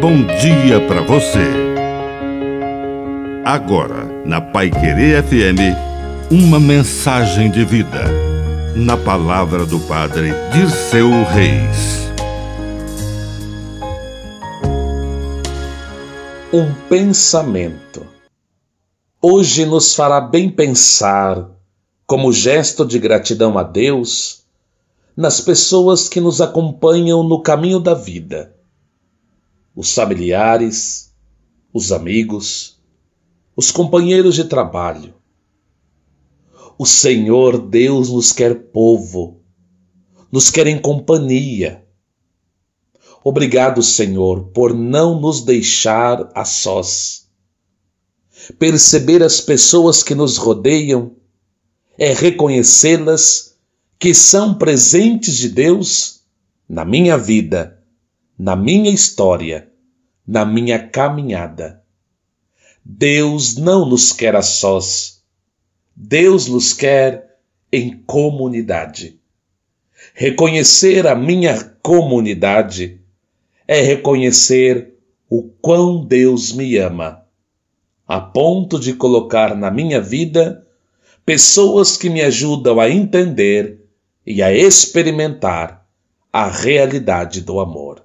bom dia para você. Agora, na Pai Querer FM, uma mensagem de vida. Na palavra do Padre Dirceu Reis. Um pensamento. Hoje nos fará bem pensar, como gesto de gratidão a Deus, nas pessoas que nos acompanham no caminho da vida os familiares, os amigos, os companheiros de trabalho. O Senhor Deus nos quer povo, nos quer em companhia. Obrigado, Senhor, por não nos deixar a sós. Perceber as pessoas que nos rodeiam é reconhecê-las que são presentes de Deus na minha vida na minha história, na minha caminhada. Deus não nos quer a sós. Deus nos quer em comunidade. Reconhecer a minha comunidade é reconhecer o quão Deus me ama, a ponto de colocar na minha vida pessoas que me ajudam a entender e a experimentar a realidade do amor.